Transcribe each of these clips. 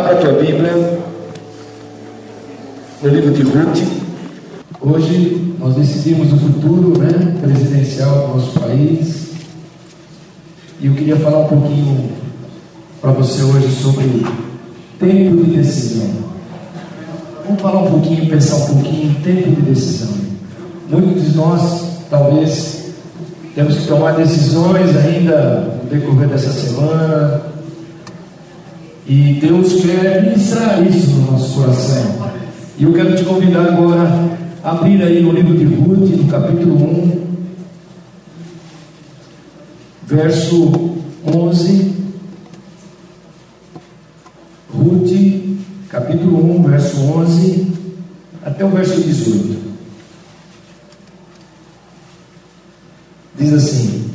Abra a tua Bíblia no livro de Ruth. Hoje nós decidimos o futuro né, presidencial do nosso país. E eu queria falar um pouquinho para você hoje sobre tempo de decisão. Vamos falar um pouquinho, pensar um pouquinho tempo de decisão. Muitos de nós, talvez, temos que tomar decisões ainda no decorrer dessa semana. E Deus quer ministrar isso no nosso coração. E eu quero te convidar agora a abrir aí no livro de Ruth, no capítulo 1, verso 11. Ruth, capítulo 1, verso 11 até o verso 18. Diz assim: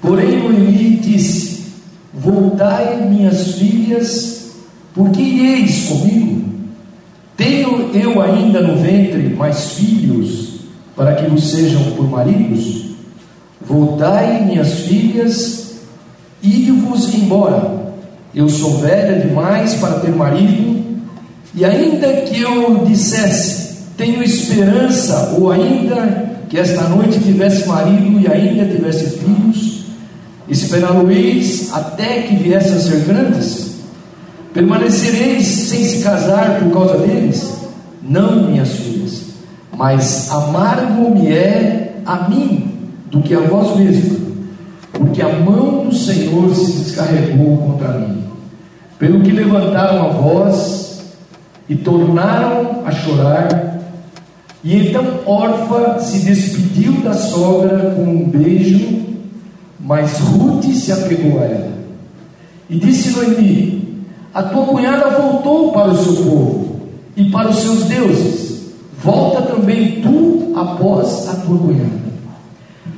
Porém Noemi disse: Voltai, minhas filhas, porque ireis comigo? Tenho eu ainda no ventre mais filhos, para que vos sejam por maridos? Voltai, minhas filhas, e vos embora. Eu sou velha demais para ter marido, e ainda que eu dissesse, tenho esperança, ou ainda que esta noite tivesse marido e ainda tivesse filhos, esperá-lo-eis até que viesse a ser grandes? Permanecereis sem se casar por causa deles? Não, minhas filhas, mas amargo-me é a mim do que a vós mesmos, porque a mão do Senhor se descarregou contra mim. Pelo que levantaram a voz e tornaram a chorar, e então Orfa se despediu da sogra com um beijo, mas Ruth se apegou a ela. E disse Noemi: A tua cunhada voltou para o seu povo e para os seus deuses. Volta também tu após a tua cunhada.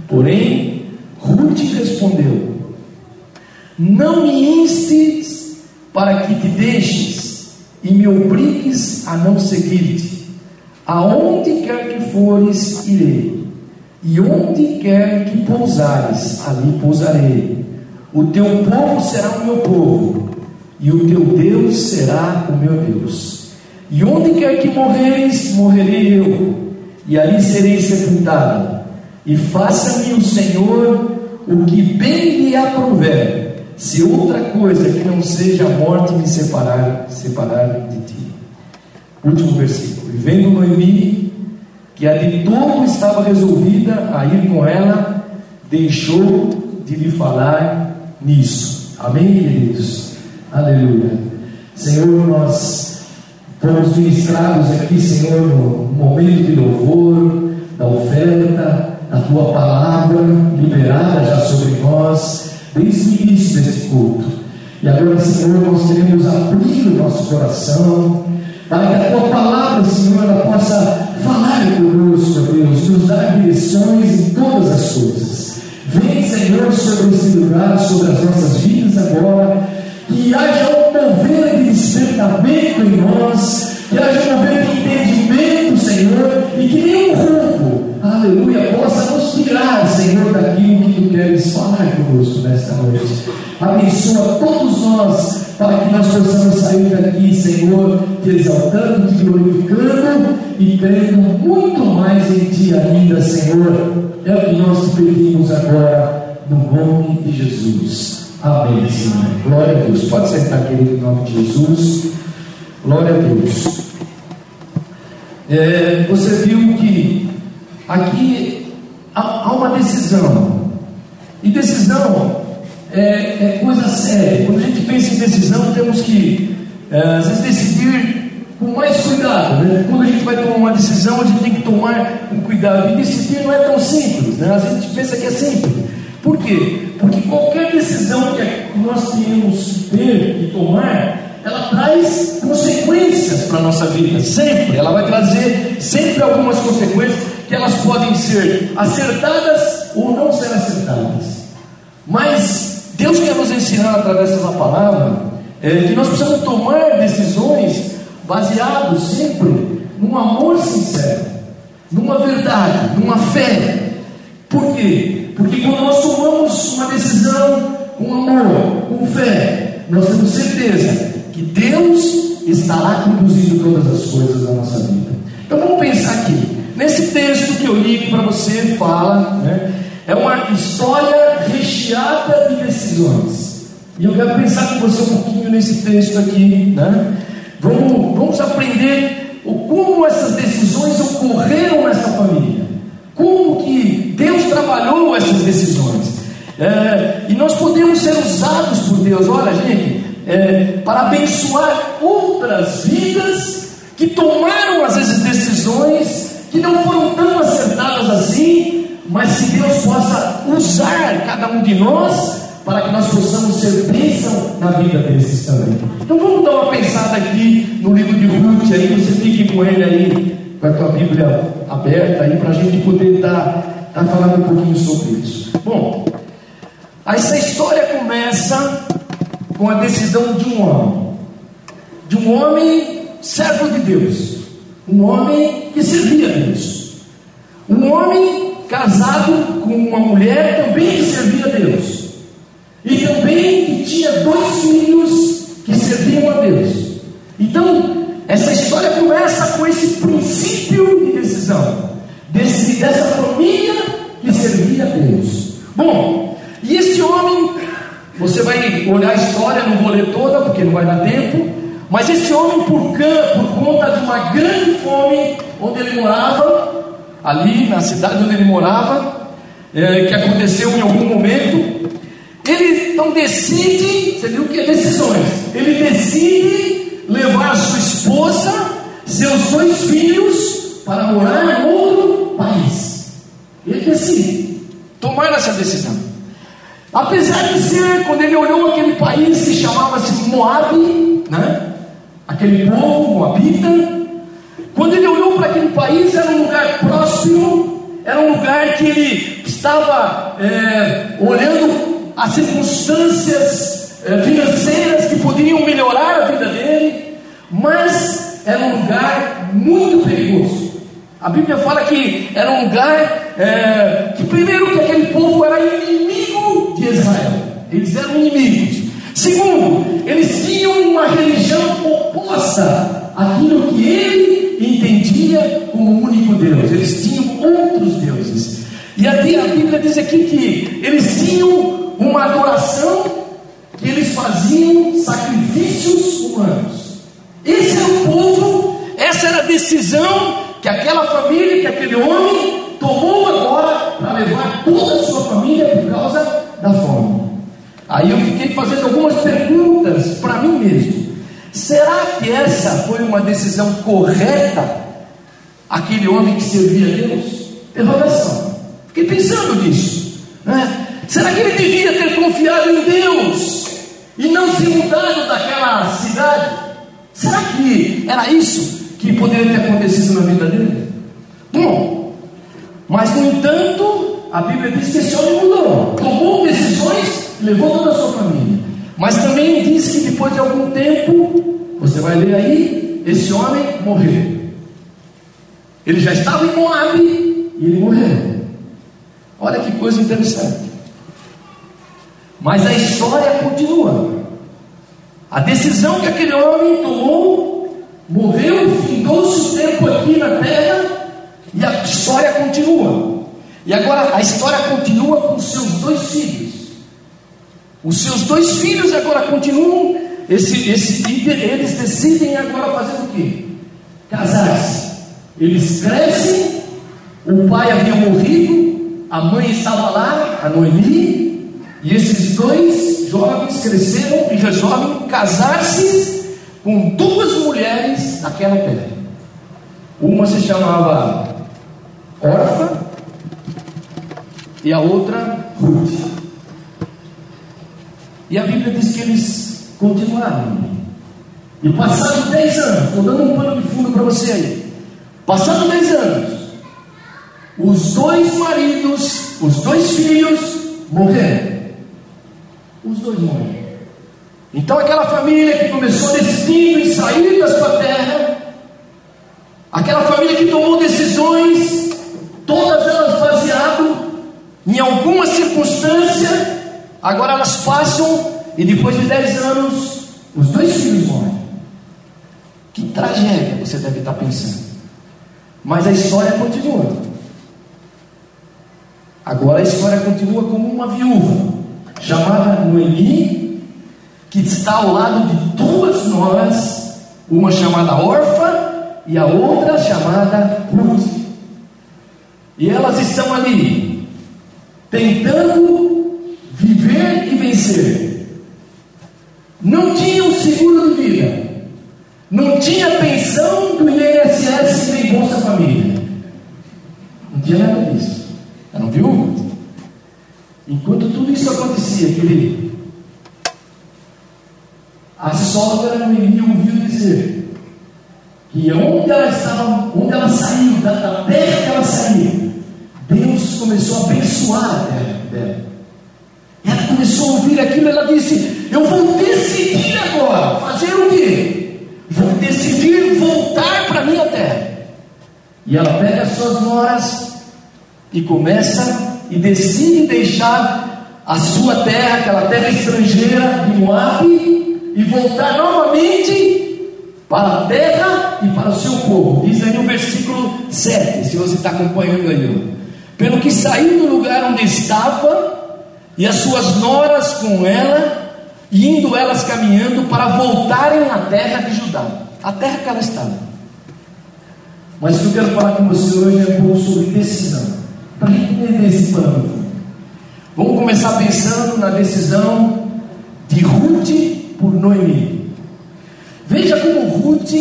Porém, Ruth respondeu: Não me instes para que te deixes e me obrigues a não seguir-te. Aonde quer que fores, irei, e onde quer que pousares, ali pousarei. O teu povo será o meu povo, e o teu Deus será o meu Deus. E onde quer que morreres, morrerei eu, e ali serei sepultado e faça-me o Senhor o que bem lhe aprouver, se outra coisa que não seja a morte me separar, separar de ti. Último versículo. E vendo Noemi, que a de todo estava resolvida a ir com ela, deixou de lhe falar nisso. Amém, queridos? Aleluia. Senhor, nós fomos ministrados aqui, Senhor, no momento de louvor, da oferta, a tua palavra liberada já sobre nós, desde o início deste culto. E agora, Senhor, nós queremos abrir o nosso coração, para que a tua palavra, Senhor, ela possa falar conosco, Deus, nos dar direções em todas as coisas. Vem, Senhor, sobre esse lugar, sobre as nossas vidas agora, que haja um mover de despertamento em nós, que haja um mover de entendimento, Senhor, e que nenhum roubo aleluia, possa nos tirar, Senhor, daquilo que tu queres falar conosco nesta noite. Abençoa todos nós, para que nós possamos sair daqui, Senhor, te exaltando, te glorificando e crendo muito mais em ti ainda, Senhor. É o que nós te pedimos agora, no nome de Jesus. Amém, Senhor. Glória a Deus. Pode sentar, querido, em nome de Jesus. Glória a Deus. É, você viu que Aqui há, uma decisão. E decisão é, é, coisa séria. Quando a gente pensa em decisão, temos que, é, às vezes, decidir com mais cuidado. Né? Quando a gente vai tomar uma decisão, a gente tem que tomar um cuidado. E decidir não é tão simples. Né? A gente pensa que é simples. Por quê? Porque qualquer decisão que nós tenhamos que ter e tomar, ela traz consequências para a nossa vida, sempre. Ela vai trazer sempre algumas consequências que elas podem ser acertadas ou não ser acertadas. Mas Deus quer nos ensinar através dessa palavra é, que nós precisamos tomar decisões baseadas sempre num amor sincero, numa verdade, numa fé. Por quê? Porque quando nós tomamos uma decisão com amor, com fé, nós temos certeza que Deus estará conduzindo todas as coisas da nossa vida. Então vamos pensar aqui. Nesse texto que eu li para você fala, né, é uma história recheada de decisões. E eu quero pensar com você um pouquinho nesse texto aqui, né? Vamos, vamos aprender o, como essas decisões ocorreram nessa família, como que Deus trabalhou essas decisões. É, e nós podemos ser usados por Deus, olha gente, é, para abençoar outras vidas que tomaram às vezes decisões que não foram tão acertadas assim, mas que Deus possa usar cada um de nós para que nós possamos ser bênção na vida desses também. Então vamos dar uma pensada aqui no livro de Ruth, aí você fique com ele aí, com a tua Bíblia aberta aí, para a gente poder estar tá, tá falando um pouquinho sobre isso. Bom, essa história começa com a decisão de um homem, de um homem servo de Deus, um homem que servia a Deus, um homem casado com uma mulher também que servia a Deus, e também que tinha dois filhos que serviam a Deus. Então, essa história começa com esse princípio de decisão, desse, dessa família que servia a Deus. Bom, e esse homem, você vai olhar a história, não vou ler toda porque não vai dar tempo, mas esse homem, por, por conta de uma grande fome, onde ele morava, ali na cidade onde ele morava, é, que aconteceu em algum momento, ele então decide, você viu que é decisões, ele decide levar sua esposa, seus dois filhos, para morar em outro país. Ele decide tomar essa decisão. Apesar de ser, quando ele olhou aquele país que chamava-se Moab, né? aquele povo moabita, quando ele olhou para aquele país, era um lugar próximo, era um lugar que ele estava é, olhando as circunstâncias é, financeiras que poderiam melhorar a vida dele, mas era um lugar muito perigoso. A Bíblia fala que era um lugar é, que, primeiro, que aquele povo era inimigo de Israel, eles eram inimigos. Segundo, eles tinham uma religião oposta àquilo que ele entendia como único Deus. Eles tinham outros deuses. E aqui a Bíblia diz aqui que eles tinham uma adoração que eles faziam sacrifícios humanos. Esse era o povo, essa era a decisão que aquela família, que aquele homem tomou agora para levar toda a sua família por causa da fome. Aí eu fiquei fazendo algumas perguntas para mim mesmo. Será que essa foi uma decisão correta? Aquele homem que servia a Deus? Interrogação. Fiquei pensando nisso. Né? Será que ele devia ter confiado em Deus e não se mudado daquela cidade? Será que era isso que poderia ter acontecido na vida dele? Bom, mas no entanto, a Bíblia diz que esse homem mudou, tomou decisões levou toda a sua família. Mas também diz que depois de algum tempo, você vai ler aí, esse homem morreu. Ele já estava em Moab e ele morreu. Olha que coisa interessante. Mas a história continua. A decisão que aquele homem tomou, morreu, findou-se o tempo aqui na terra e a história continua. E agora a história continua com seus dois filhos. Os seus dois filhos agora continuam, esse, esse, eles decidem agora fazer o quê? Casar-se. Eles crescem, o pai havia morrido, a mãe estava lá, a Noemi, e esses dois jovens cresceram e resolvem casar-se com duas mulheres naquela terra. Uma se chamava Orfa e a outra Ruth. E a Bíblia diz que eles continuaram. E passaram 10 anos, estou dando um pano de fundo para você aí. Passaram 10 anos, os dois maridos, os dois filhos morreram. Os dois morreram. Então aquela família que começou decidindo em sair da sua terra, aquela família que tomou decisões, todas elas baseadas em alguma circunstância Agora elas passam e depois de dez anos, os dois filhos morrem. Que tragédia você deve estar pensando. Mas a história continua. Agora a história continua como uma viúva, chamada Noemi, que está ao lado de duas noras, uma chamada Orfa e a outra chamada Ruth. E elas estão ali, tentando viver e vencer. Não tinham seguro de vida, não tinha pensão do INSS nem Bolsa Família, não tinha nada disso. Eram viúvas. Enquanto tudo isso acontecia, querido, a sogra Noemi ouviu dizer que onde ela estava, onde ela saiu, da terra que ela saiu, Deus começou a abençoar a terra dela. Ela começou a ouvir aquilo, ela disse: Eu vou decidir agora, fazer o quê? Vou decidir voltar para a minha terra. E ela pega as suas noras e começa e decide deixar a sua terra, aquela terra estrangeira de Moab, e voltar novamente para a terra e para o seu povo. Diz aí no versículo 7, se você está acompanhando aí. Pelo que saiu do lugar onde estava, e as suas noras com ela, indo elas caminhando para voltarem à terra de Judá, a terra que ela estava. Mas o que eu quero falar com você hoje é um pouco sobre decisão para entender esse plano. Vamos começar pensando na decisão de Ruth por Noemi. Veja como Ruth,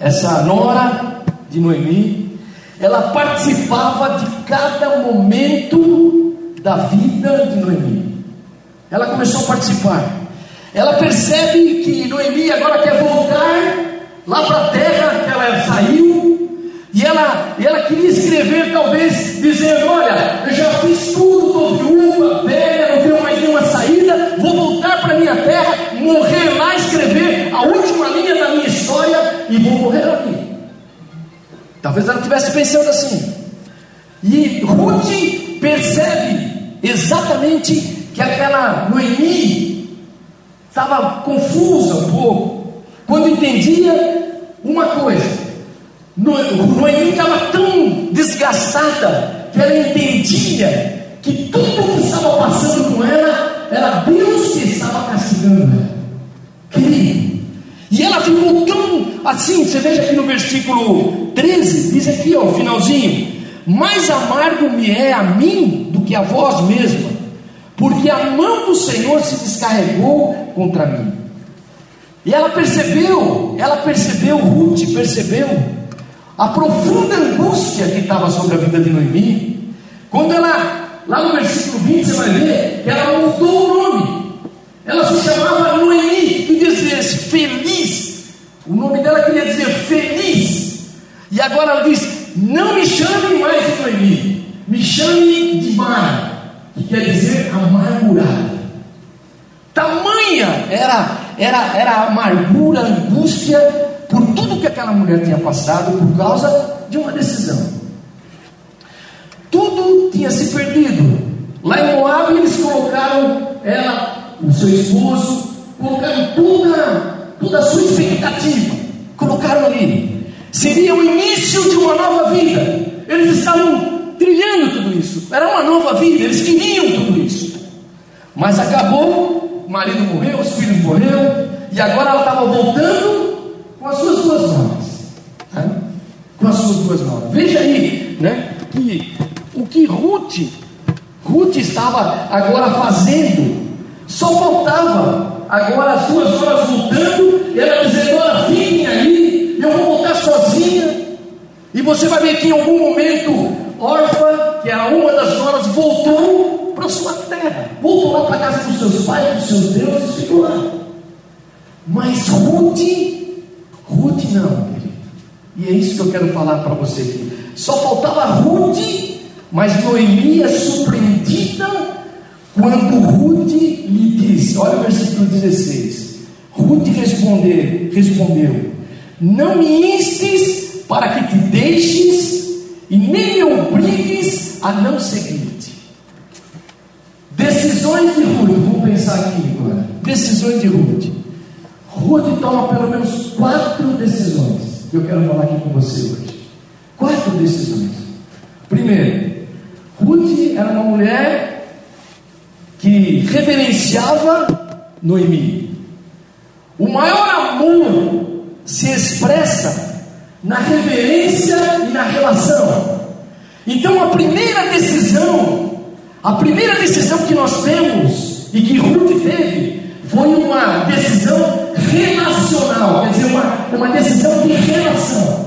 essa nora de Noemi, ela participava de cada momento da vida de Noemi. Ela começou a participar. Ela percebe que Noemi agora quer voltar lá para a terra que ela saiu, e ela, ela queria escrever, talvez, dizendo: Olha, eu já fiz tudo, estou viúva, velha, não tenho mais nenhuma saída, vou voltar para minha terra, morrer lá, escrever a última linha da minha história e vou morrer aqui. Talvez ela estivesse pensando assim. E Ruth percebe exatamente que aquela Noemi estava confusa um pouco, quando entendia uma coisa Noemi estava tão desgastada que ela entendia que tudo que estava passando com ela era Deus que estava castigando ela. E ela ficou tão assim, você veja aqui no versículo 13, diz aqui, ó, finalzinho: Mais amargo me é a mim do que a vós mesma, porque a mão do Senhor se descarregou contra mim. E ela percebeu, ela percebeu, Ruth percebeu, a profunda angústia que estava sobre a vida de Noemi, quando ela, lá no versículo 20, você vai ver que ela mudou o nome. Ela se chamava Noemi, que dizia feliz. O nome dela queria dizer feliz. E agora ela diz: Não me chame mais de Noemi, me chame de Mara, que quer dizer amargurada. Tamanha era, era, era a amargura, a angústia por tudo que aquela mulher tinha passado por causa de uma decisão. Tudo tinha se perdido. Lá em Moab eles colocaram ela, o seu esposo, colocaram toda, toda a sua expectativa, colocaram ali. Seria o início de uma nova vida. Eles estavam trilhando tudo isso. Era uma nova vida, eles queriam tudo isso. Mas acabou, o marido morreu, os filhos morreram, e agora ela estava voltando com as suas duas noras. Né? Com as suas duas noras. Veja aí, né? Que o que Ruth, Ruth estava agora fazendo, só faltava agora as duas noras voltando, e ela dizendo: Olha, fiquem aí, eu vou voltar sozinha. E você vai ver que em algum momento, Orfa, que era uma das noras, voltou para sua terra, voltou lá para casa dos seus pais, dos seus deuses, ficou lá. Mas Ruth Ruth não, querido. E é isso que eu quero falar para você aqui. Só faltava Ruth, mas Noemi é surpreendida quando Ruth lhe disse, olha o versículo 16. Ruth responder, respondeu: Não me instes para que te deixes e nem me obrigues a não seguir-te. Decisões de Ruth, vamos pensar aqui agora. decisões de Ruth. Ruth toma pelo menos quatro decisões eu quero falar aqui com você hoje. Quatro decisões. Primeiro, Ruth era uma mulher que reverenciava Noemi. O maior amor se expressa na reverência e na relação. Então a primeira decisão, a primeira decisão que nós temos e que Ruth teve foi uma decisão relacional, quer dizer, uma, uma decisão de relação.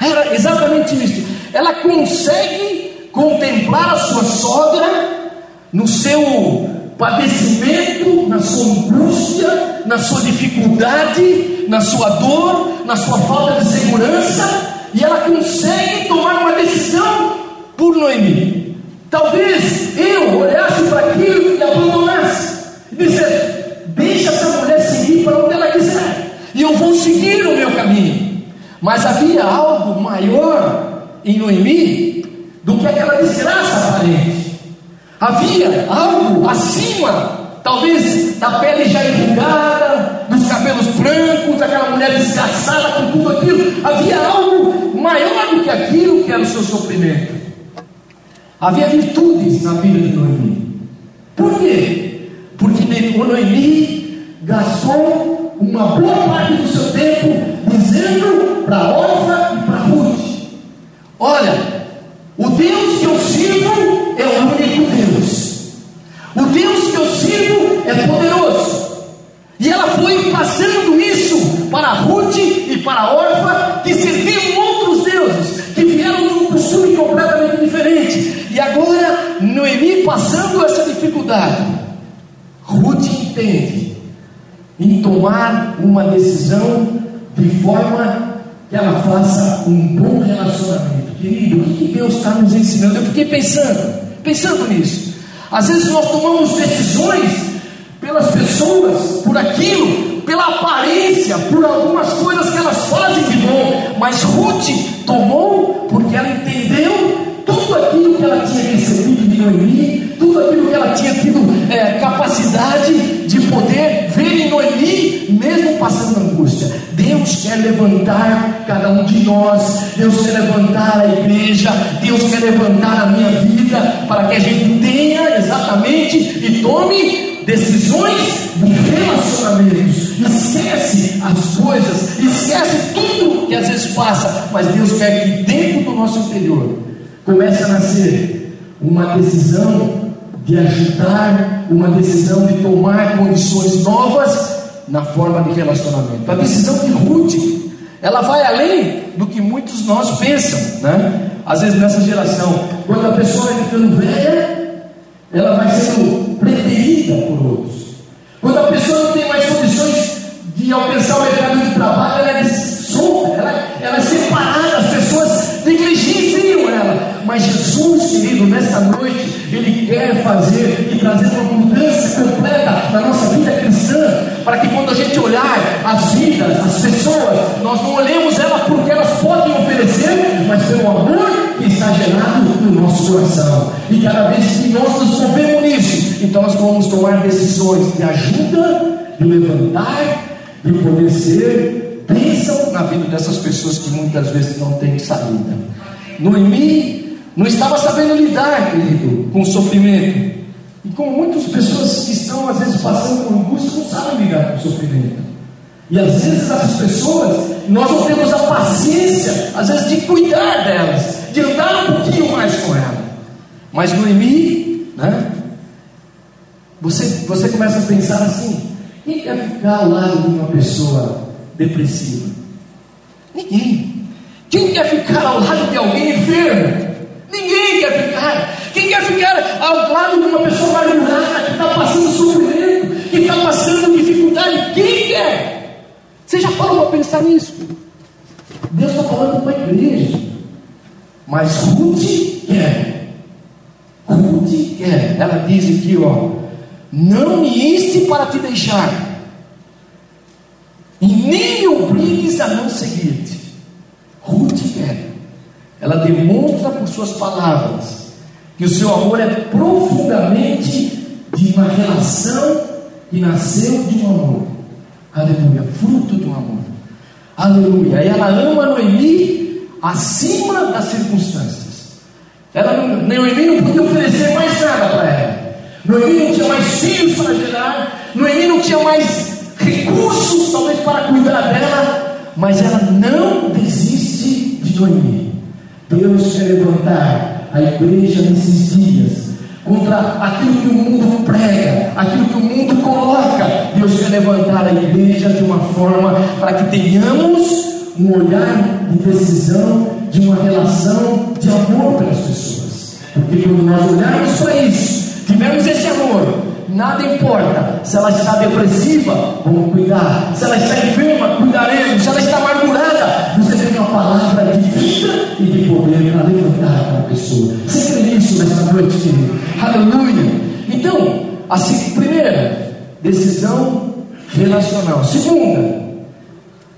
Era exatamente isso. Ela consegue contemplar a sua sogra no seu padecimento, na sua angústia, na sua dificuldade, na sua dor, na sua falta de segurança, e ela consegue tomar uma decisão por Noemi. Talvez eu olhasse para aquilo e abandonasse, e dizer: deixa essa mulher seguir para onde ela quiser, e eu vou seguir o meu caminho. Mas havia algo maior em Noemi do que aquela desgraça aparente. Havia algo acima talvez da pele já enrugada, dos cabelos brancos, aquela mulher desgraçada com tudo aquilo. Havia algo maior do que aquilo que era o seu sofrimento. Havia virtudes na vida de Noemi. Por quê? Porque Noemi gastou uma boa parte do seu tempo dizendo para a órfã e para Ruth: Olha, o Deus que eu sirvo é o único Deus. O Deus que eu sirvo é poderoso. E ela foi passando isso para Ruth e para a órfã que serviam outros deuses, que vieram de um costume completamente diferente. E agora, Noemi passando essa dificuldade, Ruth entende em tomar uma decisão de forma que ela faça um bom relacionamento. Querido, o que Deus está nos ensinando? Eu fiquei pensando, pensando nisso. Às vezes nós tomamos decisões pelas pessoas, por aquilo, pela aparência, por algumas coisas que elas fazem de bom, mas Ruth tomou porque ela entendeu tudo aquilo que ela tinha recebido de Noemi, tudo aquilo que ela tinha tido é, capacidade de poder ver em Noemi, mesmo passando angústia. Deus quer levantar cada um de nós, Deus quer levantar a igreja, Deus quer levantar a minha vida, para que a gente tenha exatamente e tome decisões de relacionamentos. Esquece as coisas, esquece tudo que às vezes passa, mas Deus quer que dentro do nosso interior comece a nascer uma decisão de ajudar, uma decisão de tomar condições novas na forma de relacionamento. A decisão de Ruth, ela vai além do que muitos de nós pensam, né? Às vezes nessa geração, quando a pessoa vai ficando velha, ela vai sendo preferida por outros. Quando a pessoa não tem mais condições de alcançar o mercado de trabalho, ela é solta, ela, ela é separada, as pessoas negligenciam ela. Mas Jesus, querido, nesta noite, Ele quer fazer e trazer uma mudança completa na nossa vida cristã, para que quando a gente olhar as vidas, as pessoas, nós não olhemos elas porque elas podem oferecer, mas pelo amor que está gerado no nosso coração. E cada vez que nós nos movemos nisso, então nós vamos tomar decisões de ajuda, de levantar, de poder ser bênção na vida dessas pessoas que muitas vezes não têm saída. Noemi não estava sabendo lidar, querido, com o sofrimento. E como muitas pessoas que estão às vezes passando por angústia não sabem lidar com o sofrimento. E às vezes as pessoas, nós não temos a paciência, às vezes, de cuidar delas, de andar um pouquinho mais com ela. Mas Noemi, né? Você, você começa a pensar assim: quem quer ficar ao lado de uma pessoa depressiva? Ninguém. Quem quer ficar ao lado de alguém enfermo? Ninguém quer ficar. Quem quer ficar ao lado de uma pessoa amargurada, que está passando sofrimento, que está passando dificuldade? Quem quer? Você já parou para pensar nisso? Deus está falando para a igreja. Mas Ruth quer. Ruth quer. Ela diz aqui, ó. Não me inste para te deixar. E nem me obrigues a não seguir-te. Ruth quer. Ela demonstra por suas palavras que o seu amor é profundamente de uma relação que nasceu de um amor. Aleluia, fruto um amor. Aleluia. E ela ama Noemi acima das circunstâncias. Ela, Noemi não podia oferecer mais nada para ela. Noemi não tinha mais filhos para gerar. Noemi não tinha mais recursos, talvez, para cuidar dela. Mas ela não desiste de Noemi. Deus quer levantar a igreja nesses dias contra aquilo que o mundo prega, aquilo que o mundo coloca. Deus quer levantar a igreja de uma forma para que tenhamos um olhar de decisão, de uma relação de amor pelas pessoas. Porque quando nós olharmos para isso, tivermos esse amor, nada importa. Se ela está depressiva, vamos cuidar. Se ela está enferma, cuidaremos. Se ela está amargurada, palavra de vida e de poder para levantar aquela pessoa. Você crê nisso nessa noite, querido? Aleluia. Então, assim, primeira, decisão relacional. Segunda,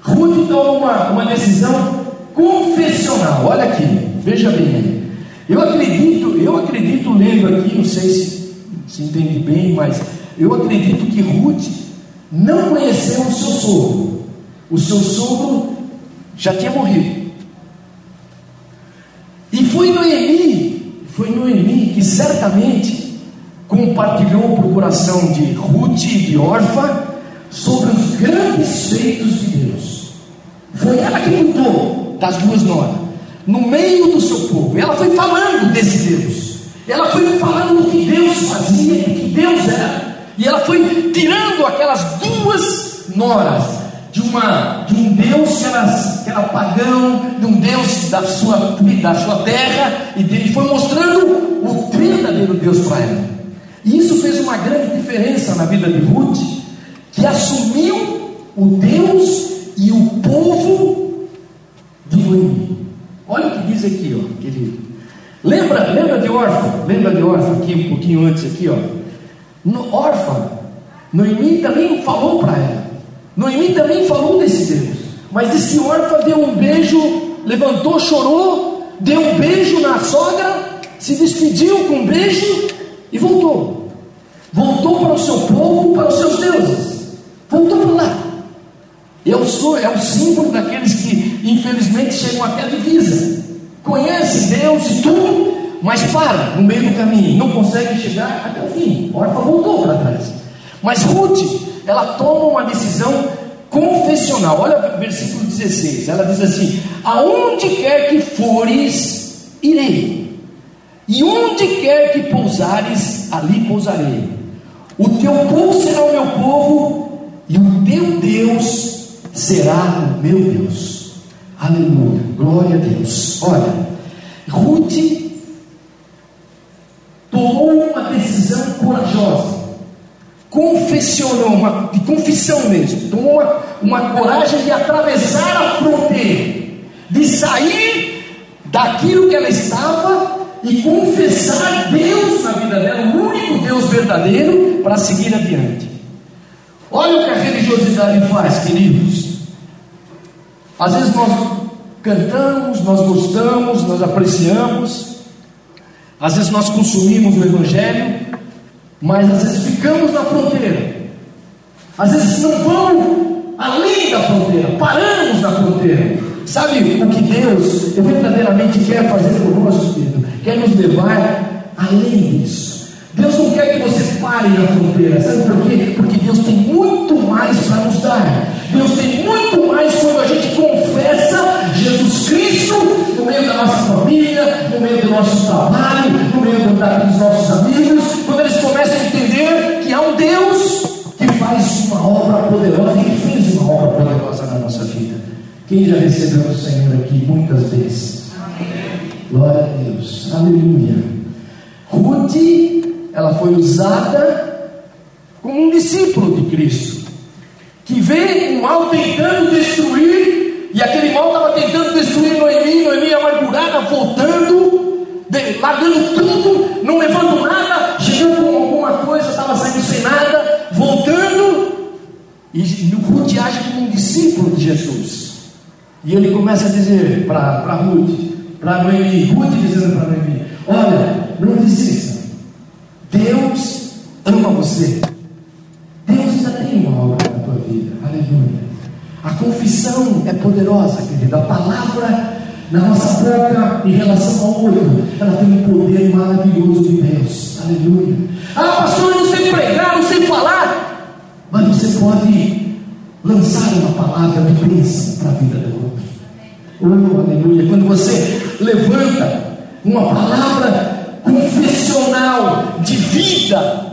Ruth toma uma, uma decisão confessional. Olha aqui, veja bem. Eu acredito, eu acredito lendo aqui, não sei se se entende bem, mas eu acredito que Ruth não conheceu o seu sogro. O seu sogro já tinha morrido. E foi Noemi, foi Noemi que certamente compartilhou para o coração de Ruth e de Orfa sobre os grandes feitos de Deus. Foi ela que cuidou das duas noras, no meio do seu povo. Ela foi falando desse Deus. Ela foi falando do que Deus fazia, do que Deus era. E ela foi tirando aquelas duas noras de, uma, de um Deus que era, que era pagão, de um Deus da sua, da sua terra, e ele foi mostrando o verdadeiro Deus para ela. E isso fez uma grande diferença na vida de Ruth, que assumiu o Deus e o povo de Noemi. Olha o que diz aqui, ó, querido. Lembra, lembra de órfã? Lembra de órfã aqui um pouquinho antes aqui, ó. No, órfã, Noemi também falou para ela. Noemi também falou desse Deus. Mas disse que órfã deu um beijo, levantou, chorou, deu um beijo na sogra, se despediu com um beijo e voltou. Voltou para o seu povo, para os seus deuses. Voltou para lá. Eu sou, é o símbolo daqueles que infelizmente chegam até a divisa. Conhece Deus e tudo, mas para no meio do caminho, não consegue chegar até o fim. Orfa voltou para trás. Mas Ruth, ela toma uma decisão confessional. Olha o versículo 16. Ela diz assim: Aonde quer que fores, irei. E onde quer que pousares, ali pousarei. O teu povo será o meu povo, e o teu Deus será o meu Deus. Aleluia, glória a Deus. Olha, Ruth tomou uma decisão corajosa, confessionou, uma, de confissão mesmo, tomou uma, uma coragem de atravessar a fronteira, de sair daquilo que ela estava e confessar Deus na vida dela, o único Deus verdadeiro, para seguir adiante. Olha o que a religiosidade faz, queridos. Às vezes nós cantamos, nós gostamos, nós apreciamos, às vezes nós consumimos o Evangelho, mas às vezes ficamos na fronteira, às vezes não vamos além da fronteira, paramos na fronteira. Sabe o que Deus verdadeiramente quer fazer conosco, querido? Quer nos levar além disso. Deus não quer que você pare na fronteira, sabe por quê? Porque Deus tem muito mais para nos dar. Deus tem muito mais quando a gente confessa Jesus Cristo no meio da nossa família, no meio do nosso trabalho, no meio dos nossos amigos, quando eles começam a entender que há um Deus que faz uma obra poderosa e fez uma obra poderosa na nossa vida. Quem já recebeu o Senhor aqui muitas vezes? Amém. Glória a Deus. Aleluia. Ruth ela foi usada como um discípulo de Cristo, que vê um mal tentando destruir, e aquele mal estava tentando destruir Noemi, Noemi amargurada, voltando, largando tudo, não levando nada, chegando com alguma coisa, estava saindo sem nada, voltando, e Ruth age como um discípulo de Jesus. E ele começa a dizer para Ruth, para Noemi, Ruth dizendo para Noemi: Olha, não desista. Deus ama você. Deus confissão é poderosa, querido. A palavra na nossa boca em relação ao outro, ela tem um poder maravilhoso de Deus. Aleluia. Ah, pastor, eu não sei pregar, não sei falar. Mas você pode lançar uma palavra de bênção para a vida do outro. Oh, aleluia. Quando você levanta uma palavra confessional de vida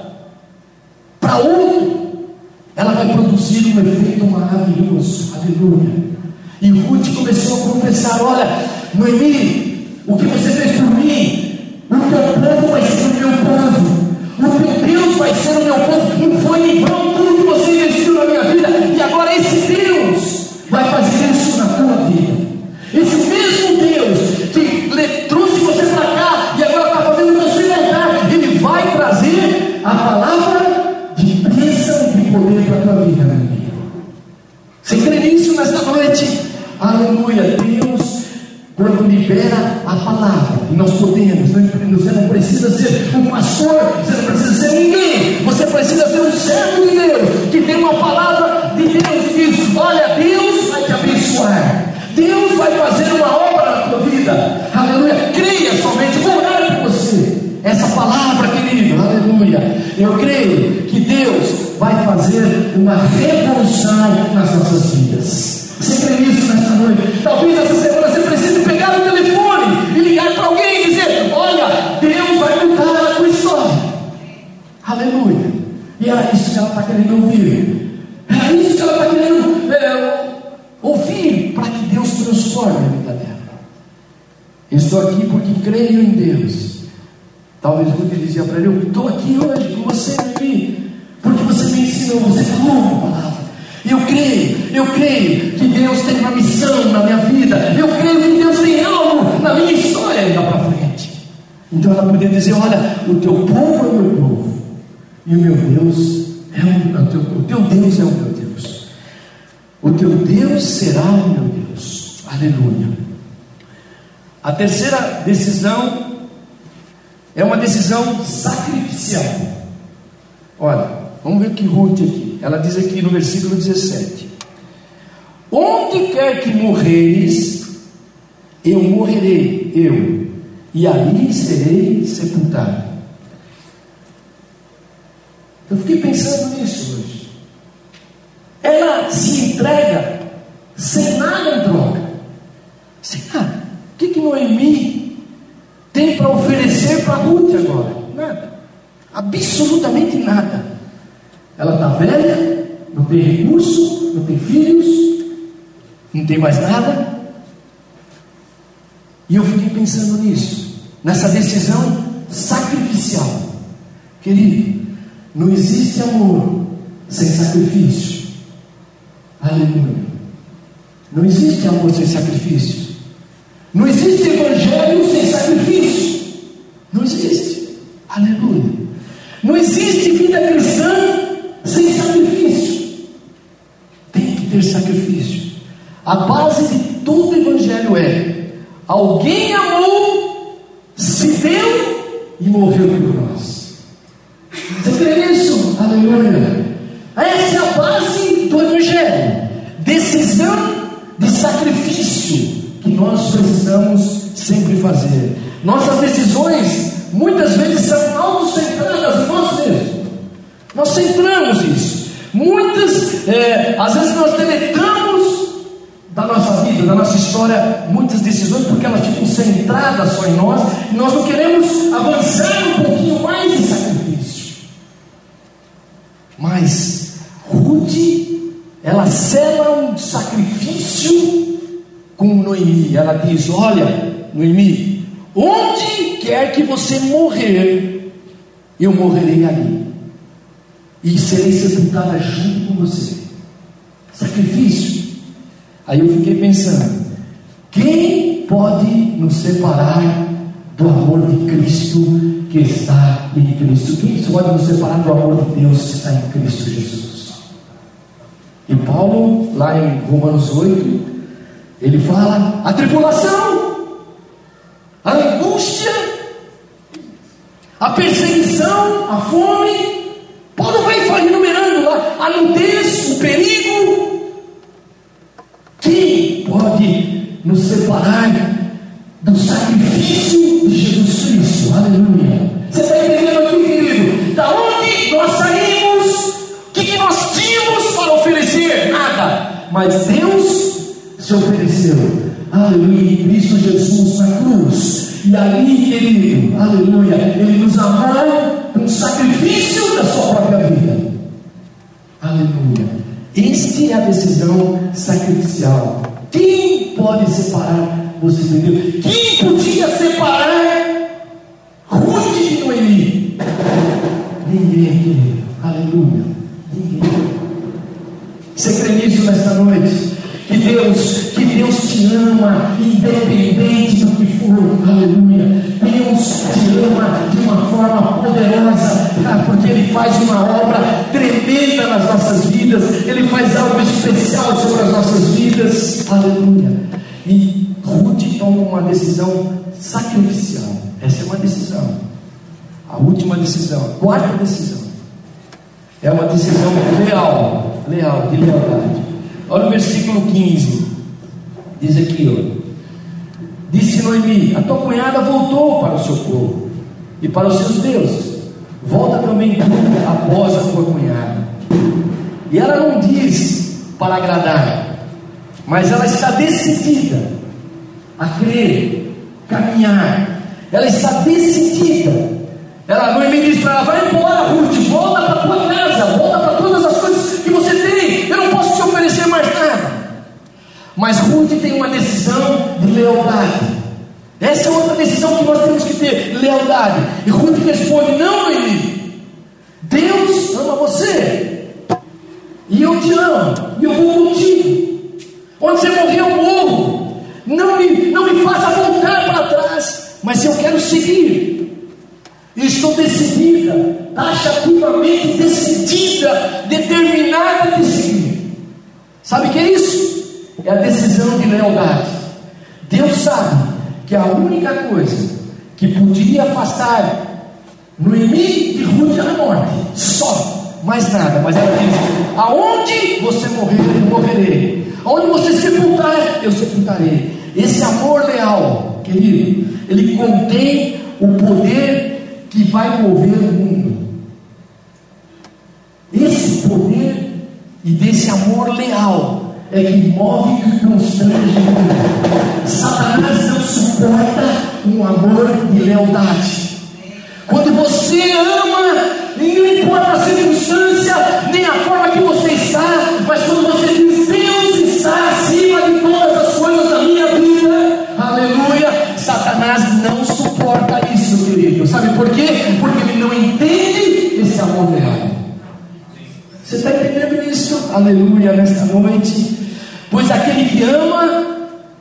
para outro, ela vai produzir um efeito maravilhoso. Aleluia. E Ruth começou a confessar: Olha, Noemi, o que você fez por mim, o teu povo vai ser o meu povo, o teu Deus vai ser o meu povo. Não foi em vão tudo que você investiu na minha vida, e agora esse Deus vai fazer isso na tua vida. Esse Deus libera a palavra, e nós podemos, você não precisa ser um pastor, você não precisa ser ninguém, você precisa ser um servo de Deus, que tem uma palavra de Deus e diz: Olha, Deus vai te abençoar, Deus vai fazer uma obra na tua vida, aleluia. Creia somente, vou orar por você. Essa palavra, querido, aleluia. Eu creio que Deus vai fazer uma revolução nas nossas vidas. Você crê nisso nesta noite? Talvez essa semana querendo ouvir. É isso que ela está querendo é, ouvir para que Deus transforme a vida dela. estou aqui porque creio em Deus. Talvez Ruth dizia para ele: Eu estou aqui hoje com você aqui, porque você me ensinou, você falou uma palavra. Eu creio, eu creio que Deus tem uma missão na minha vida. Eu creio que Deus tem algo na minha história ainda para frente. Então ela podia dizer: Olha, o teu povo é o meu povo, e o meu Deus é o, teu, o teu Deus é o meu Deus. O teu Deus será o meu Deus. Aleluia. A terceira decisão é uma decisão sacrificial. Olha, vamos ver que Ruth aqui. Ela diz aqui no versículo 17: Onde quer que morreres, eu morrerei, eu, e ali serei sepultado. Eu fiquei pensando nisso hoje. Ela se entrega sem nada em troca. Sem nada. O que, que Noemi tem para oferecer para Ruth agora? Nada. Absolutamente nada. Ela está velha, não tem recurso, não tem filhos, não tem mais nada. E eu fiquei pensando nisso, nessa decisão sacrificial. Querido, não existe amor sem sacrifício. Aleluia. Não existe amor sem sacrifício. Não existe evangelho sem sacrifício. Não existe. Aleluia. Não existe vida cristã sem sacrifício. Tem que ter sacrifício. A base de todo evangelho é: alguém amou, se deu e morreu por nós. Você crê nisso? Aleluia. Essa é a base do evangelho. Decisão de sacrifício que nós precisamos sempre fazer. Nossas decisões muitas vezes são autocentradas em nós mesmos. Nós centramos isso. Muitas, é, às vezes nós deletamos da nossa vida, da nossa história, muitas decisões porque elas ficam centradas só em nós e nós não queremos avançar um pouquinho mais em sacrifício. Mas Ruth, ela sela um sacrifício com Noemi. Ela diz: Olha, Noemi, onde quer que você morrer, eu morrerei ali e serei sepultada junto com você. Sacrifício. Aí eu fiquei pensando: quem pode nos separar do amor de Cristo que está em Cristo? Quem pode nos separar do amor de Deus que está em Cristo Jesus? E Paulo, lá em Romanos 8, ele fala: a tribulação, a angústia, a perseguição, a fome, Paulo vai enumerando lá a nudez, o perigo. pode nos separar do sacrifício de Jesus Cristo. Aleluia. Você está entendendo aqui, querido? Da onde nós saímos? O que, que nós tínhamos para oferecer? Nada. Mas Deus se ofereceu. Aleluia. Em Cristo Jesus na cruz. E ali, querido, aleluia, Ele nos amou com sacrifício da sua própria vida. Aleluia. Esta é a decisão sacrificial. Quem pode separar você de Deus? Quem podia separar Ruth de Noemi? Ninguém, querido. Aleluia. Ninguém. Você crê nisso nesta noite? Que Deus, que Deus te ama, independente do que for, aleluia. Deus te ama de uma forma poderosa, porque Ele faz uma obra tremenda nas nossas vidas, Ele faz algo especial sobre as nossas vidas, aleluia. Ruth toma uma decisão sacrificial, essa é uma decisão, a última decisão, a quarta decisão, é uma decisão leal, leal, de lealdade. Olha o versículo 15. Diz aqui, ó. Disse Noemi: A tua cunhada voltou para o seu povo e para os seus deuses. Volta também tu após a tua cunhada. E ela não diz para agradar, mas ela está decidida a crer, caminhar. Ela está decidida. Ela Noemi diz para ela: Vai embora, Ruth, volta para tua casa, volta para todas as coisas que você tem. Eu não posso te oferecer mais nada. Mas Ruth tem uma decisão de lealdade. Essa é outra decisão que nós temos que ter: lealdade. E Ruth responde: Não, Noemi. Deus ama você. E eu te amo. E eu vou contigo. Onde você morrer, eu morro. Não me, não me faça voltar para trás. Mas eu quero seguir. Estou decidida, taxativamente decidida, determinada a seguir. Sabe o que é isso? É a decisão de lealdade. Deus sabe que a única coisa que podia afastar Noemi de Ruth a morte. Só, mais nada. Mas ela diz: Aonde você morrer, eu morrerei. Aonde você sepultar, eu sepultarei. Esse amor leal, querido, ele contém o poder que vai mover o mundo. Esse poder e desse amor leal é que move e constrange o mundo. Satanás não suporta um amor de lealdade. Quando você ama, não importa a circunstância, nem a forma que você Você está entendendo isso? Aleluia, nesta noite. Pois aquele que ama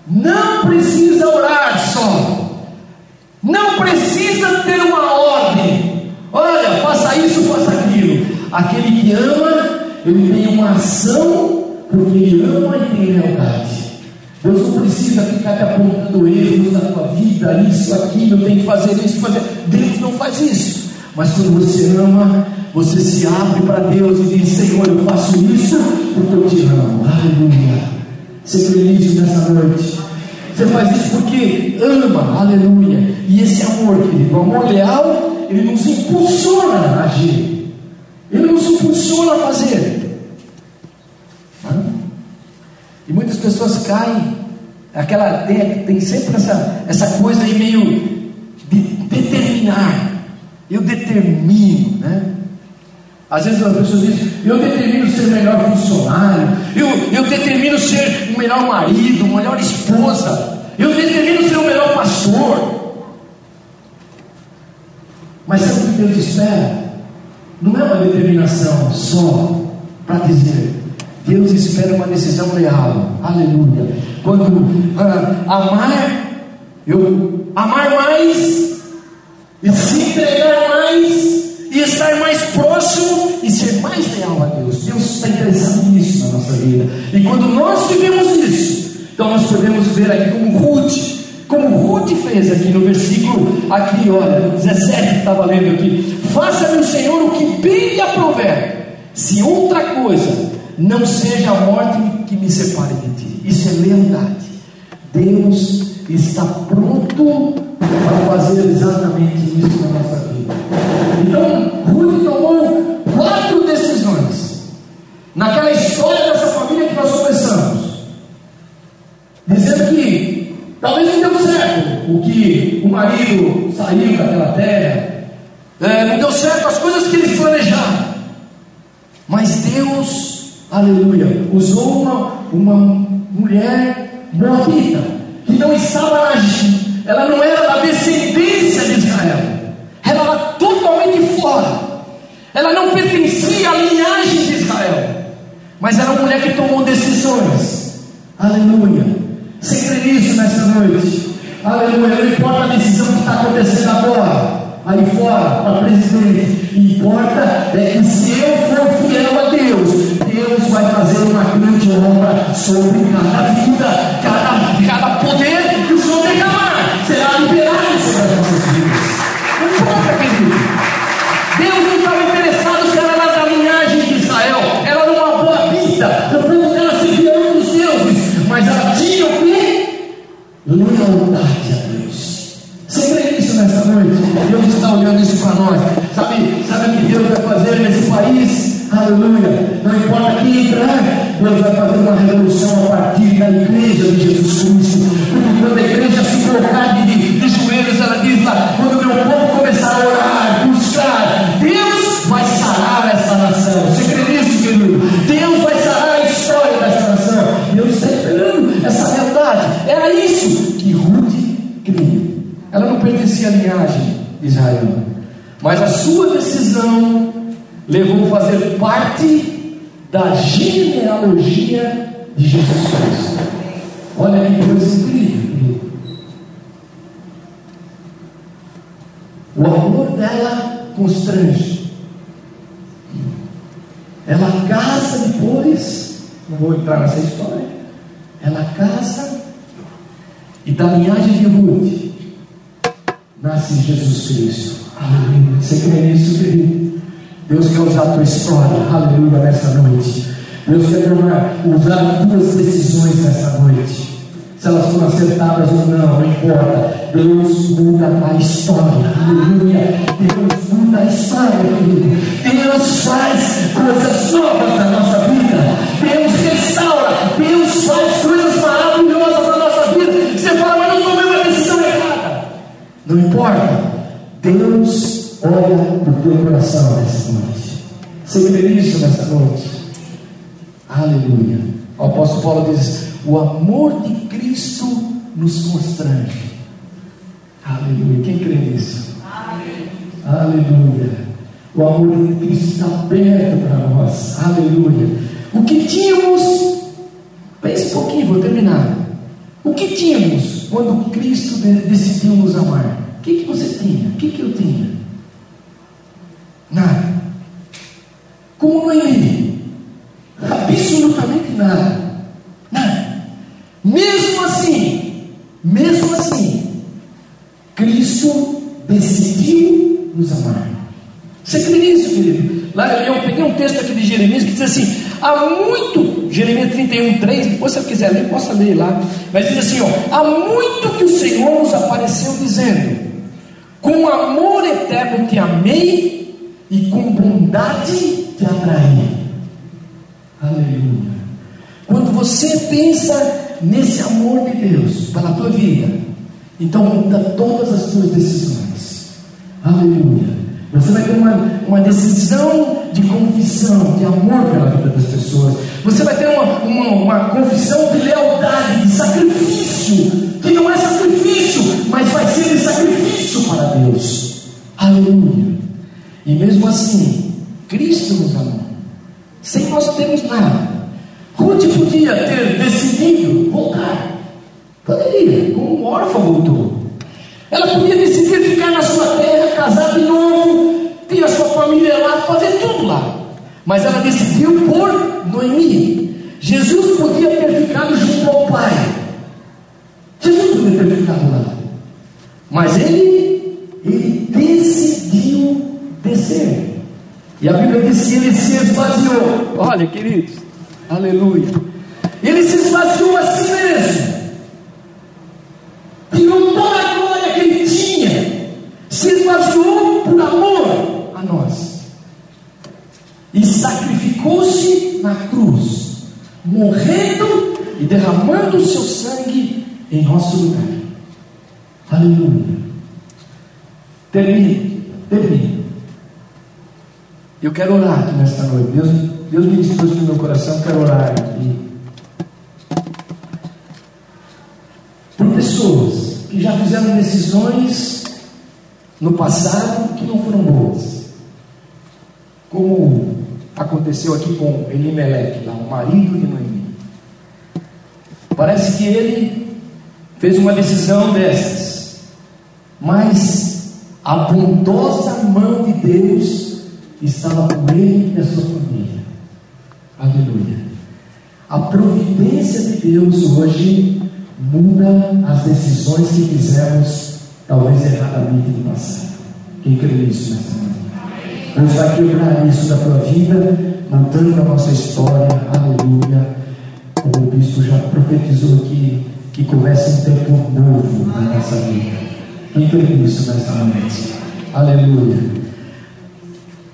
não precisa orar só, não precisa ter uma ordem. Olha, faça isso, faça aquilo. Aquele que ama, ele tem uma ação, porque ele ama e tem lealdade. Deus não precisa ficar te apontando erros na tua vida, isso, aquilo, tem que fazer isso, fazer. Deus não faz isso. Mas quando você ama, você se abre para Deus e diz: Senhor, eu faço isso porque eu te amo. Aleluia. Você crê nisso nessa noite? Você faz isso porque ama, aleluia. E esse amor, querido, o amor leal, ele nos impulsiona a agir. Ele nos impulsiona a fazer. E muitas pessoas caem, aquela tem, tem sempre essa, essa coisa aí meio de determinar. Eu determino, né? Às vezes as pessoas dizem, eu determino ser melhor funcionário, eu, eu determino ser o melhor marido, a melhor esposa, eu determino ser o melhor pastor. Mas sabe o que Deus espera? Não é uma determinação só para dizer, Deus espera uma decisão leal. Aleluia. Quando ah, amar, eu amar mais e se entregar mais e estar mais próximo e ser mais leal a Deus. Deus está interessado nisso na nossa vida. E quando nós vivemos isso, então nós podemos ver aqui como Ruth, como Ruth fez aqui no versículo, aqui, olha, no 17 que estava lendo aqui: Faça-me o Senhor o que bem lhe aprover, se outra coisa não seja a morte que me separe de ti. Isso é lealdade. Deus está pronto para fazer exatamente isso na nossa vida. Então, Ruth tomou quatro decisões naquela história dessa família que nós começamos, dizendo que talvez não deu certo o que o marido saiu daquela terra, é, não deu certo as coisas que eles planejaram, mas Deus, aleluia, usou uma, uma mulher moabita que não estava na ela não era da descendência de Israel, ela era totalmente fora, ela não pertencia à linhagem de Israel, mas era uma mulher que tomou decisões, aleluia. Você crê nisso nessa noite? Aleluia. Não importa a decisão que está acontecendo agora, aí fora, para presidente. Importa é que se eu for fiel a Deus, Deus vai fazer uma grande obra sobre cada vida, cada, cada poder Lealdade a Deus. Você crê nisso nessa noite? Deus está olhando isso para nós. Sabe, sabe o que Deus vai fazer nesse país? Aleluia. Não importa quem entrar, Deus vai fazer uma revolução a partir da igreja de Jesus Cristo. Porque quando a igreja se colocar de, de joelhos, ela diz lá, quando meu povo Era isso que Ruth cria. Ela não pertencia à linhagem de Israel. Mas a sua decisão levou a fazer parte da genealogia de Jesus Cristo. Olha que coisa incrível. O amor dela constrange. Ela casa depois, não vou entrar nessa história. Ela casa e da linhagem de Ruth nasce Jesus Cristo. Aleluia. Você crê nisso, querido? Deus quer usar a tua história, aleluia, nessa noite. Deus quer tomar, usar tuas decisões nessa noite. Se elas foram acertadas ou não, não importa. Deus muda a história, aleluia. Deus muda a história, querido. Deus faz coisas novas olha para o teu coração nessa noite. Você crê nessa noite? Aleluia. O apóstolo Paulo diz: O amor de Cristo nos constrange. Aleluia. Quem crê nisso? Aleluia. O amor de Cristo está aberto para nós. Aleluia. O que tínhamos, pense um pouquinho, vou terminar. O que tínhamos quando Cristo decidiu nos amar? O que, que você tinha? O que, que eu tinha? Nada. Como Noemi. Absolutamente nada. Nada. Mesmo assim, mesmo assim, Cristo decidiu nos amar. Você crê nisso, querido? Lá eu peguei um texto aqui de Jeremias que diz assim: há muito, Jeremias 31, 3, depois se você quiser ler, possa ler lá, mas diz assim: ó, há muito que o Senhor nos apareceu dizendo: com amor eterno te amei e com bondade te atrair. Aleluia. Quando você pensa nesse amor de Deus para a tua vida, então muda todas as tuas decisões. Aleluia. Você vai ter uma, uma decisão de confissão, de amor pela vida das pessoas. Você vai ter uma, uma, uma confissão de lealdade, de sacrifício, que não é sacrifício, mas vai ser de sacrifício para Deus. Aleluia. E mesmo assim, Cristo nos amou, sem nós termos nada. Ruth podia ter decidido voltar, poderia, como um órfão voltou. Ela podia decidir ficar na sua terra, casar de novo, ter a sua família lá, fazer tudo lá. Mas ela decidiu por Noemi. Jesus podia ter ficado junto ao Pai. Jesus podia ter ficado lá. Mas ele, descer. E a Bíblia diz que ele se esvaziou. Olha, queridos, aleluia. Ele se esvaziou a si mesmo. tirou toda a glória que ele tinha, se esvaziou por amor a nós e sacrificou-se na cruz, morrendo e derramando o seu sangue em nosso lugar. Aleluia. Termine, termine. Eu quero orar aqui nesta noite. Deus, Deus me dispôs no meu coração, quero orar aqui. Por pessoas que já fizeram decisões no passado que não foram boas. Como aconteceu aqui com Elimelech, lá, o marido de Noemi. Parece que ele fez uma decisão dessas, mas a bondosa mão de Deus estava com ele e a sua família. Aleluia. A providência de Deus hoje muda as decisões que fizemos, talvez erradamente no passado. Quem crê nisso nessa manhã? Deus vai quebrar isso da tua vida, mudando a nossa história. Aleluia. O bispo já profetizou aqui que começa um tempo novo na nossa vida. Quem crê nisso nesta noite? Aleluia.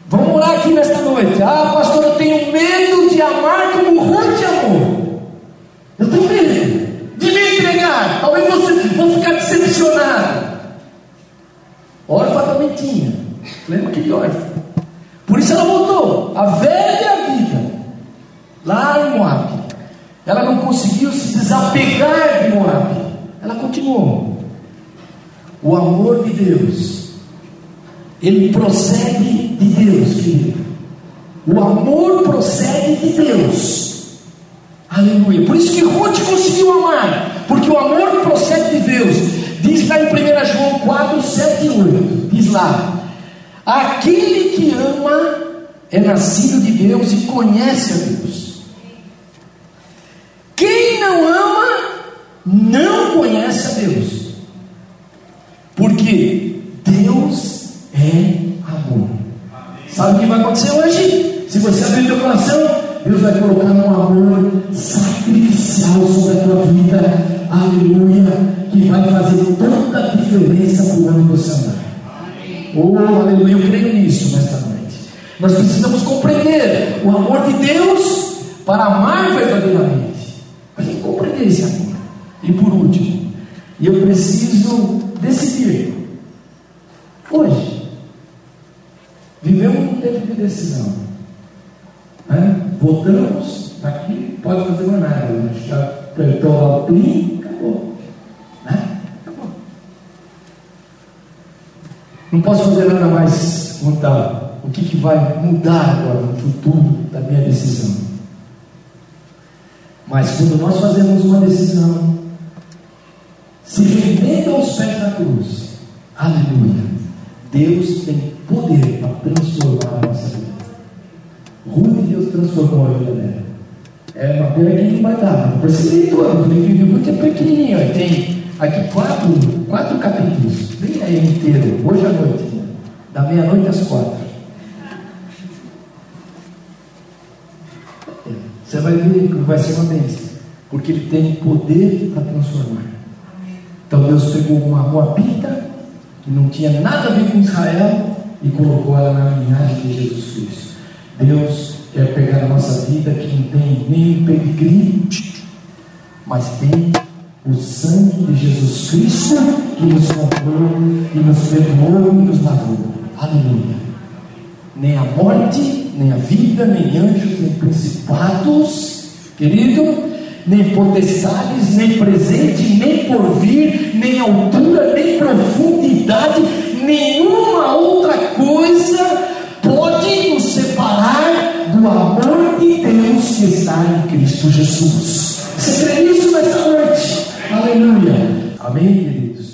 Vamos orar aqui nesta noite. Ah, pastor, eu tenho medo de amar como Ruth amor. Eu tenho medo de me entregar. Talvez você vou ficar decepcionado. Órfã também tinha. Lembra que órfã? Por isso ela voltou, a velha vida, lá em Moab. Ela não conseguiu se desapegar de Moab. Ela continuou. O amor de Deus, ele procede de Deus, querido. O amor procede de Deus. Aleluia. Por isso que Ruth conseguiu amar, porque o amor procede de Deus. Diz lá em 1 João 4, 7 e 8. Diz lá: Aquele que ama é nascido de Deus e conhece a Deus. Quem não ama não conhece a Deus. Porque Deus é amor. Sabe o que vai acontecer hoje? Se você abrir teu coração, Deus vai colocar um amor sacrificial sobre a tua vida. Aleluia. Que vai fazer toda a diferença para o ano do Senhor. Oh, aleluia, eu creio nisso nesta noite. Nós precisamos compreender o amor de Deus para amar verdadeiramente. A gente compreender esse amor. E por último, eu preciso decidir. Hoje, vivemos um tempo de decisão. Né? Votamos, aqui pode fazer mais nada. A gente já apertou lá o plim, acabou. Não posso fazer nada mais contar o que, que vai mudar agora no futuro da minha decisão. Mas quando nós fazemos uma decisão, se rendendo aos pés da cruz, aleluia, Deus tem poder para transformar a nossa vida. Ruim Deus transformou a vida dela. É uma pena que não vai dar, não percebi todo, porque o livro muito é pequenininho, tem aqui quatro, quatro capítulos, bem aí inteiro, hoje à noite, da meia-noite às quatro. Você vai ver que vai ser uma bênção, porque ele tem poder para transformar. Então Deus pegou uma moabita, que não tinha nada a ver com Israel, e colocou ela na linhagem de Jesus Cristo. Deus quer pegar a nossa vida que não tem nem pedigree, mas tem o sangue de Jesus Cristo que nos comprou, que nos perdoou e nos lavou. Aleluia. Nem a morte, nem a vida, nem anjos, nem principados, querido, nem potestades, nem presente, nem porvir, nem altura, nem profundidade, nenhuma outra coisa pode nos separar do amor de Deus que está em Cristo Jesus. Você crê nisso nessa noite? Aleluia. Amém, queridos?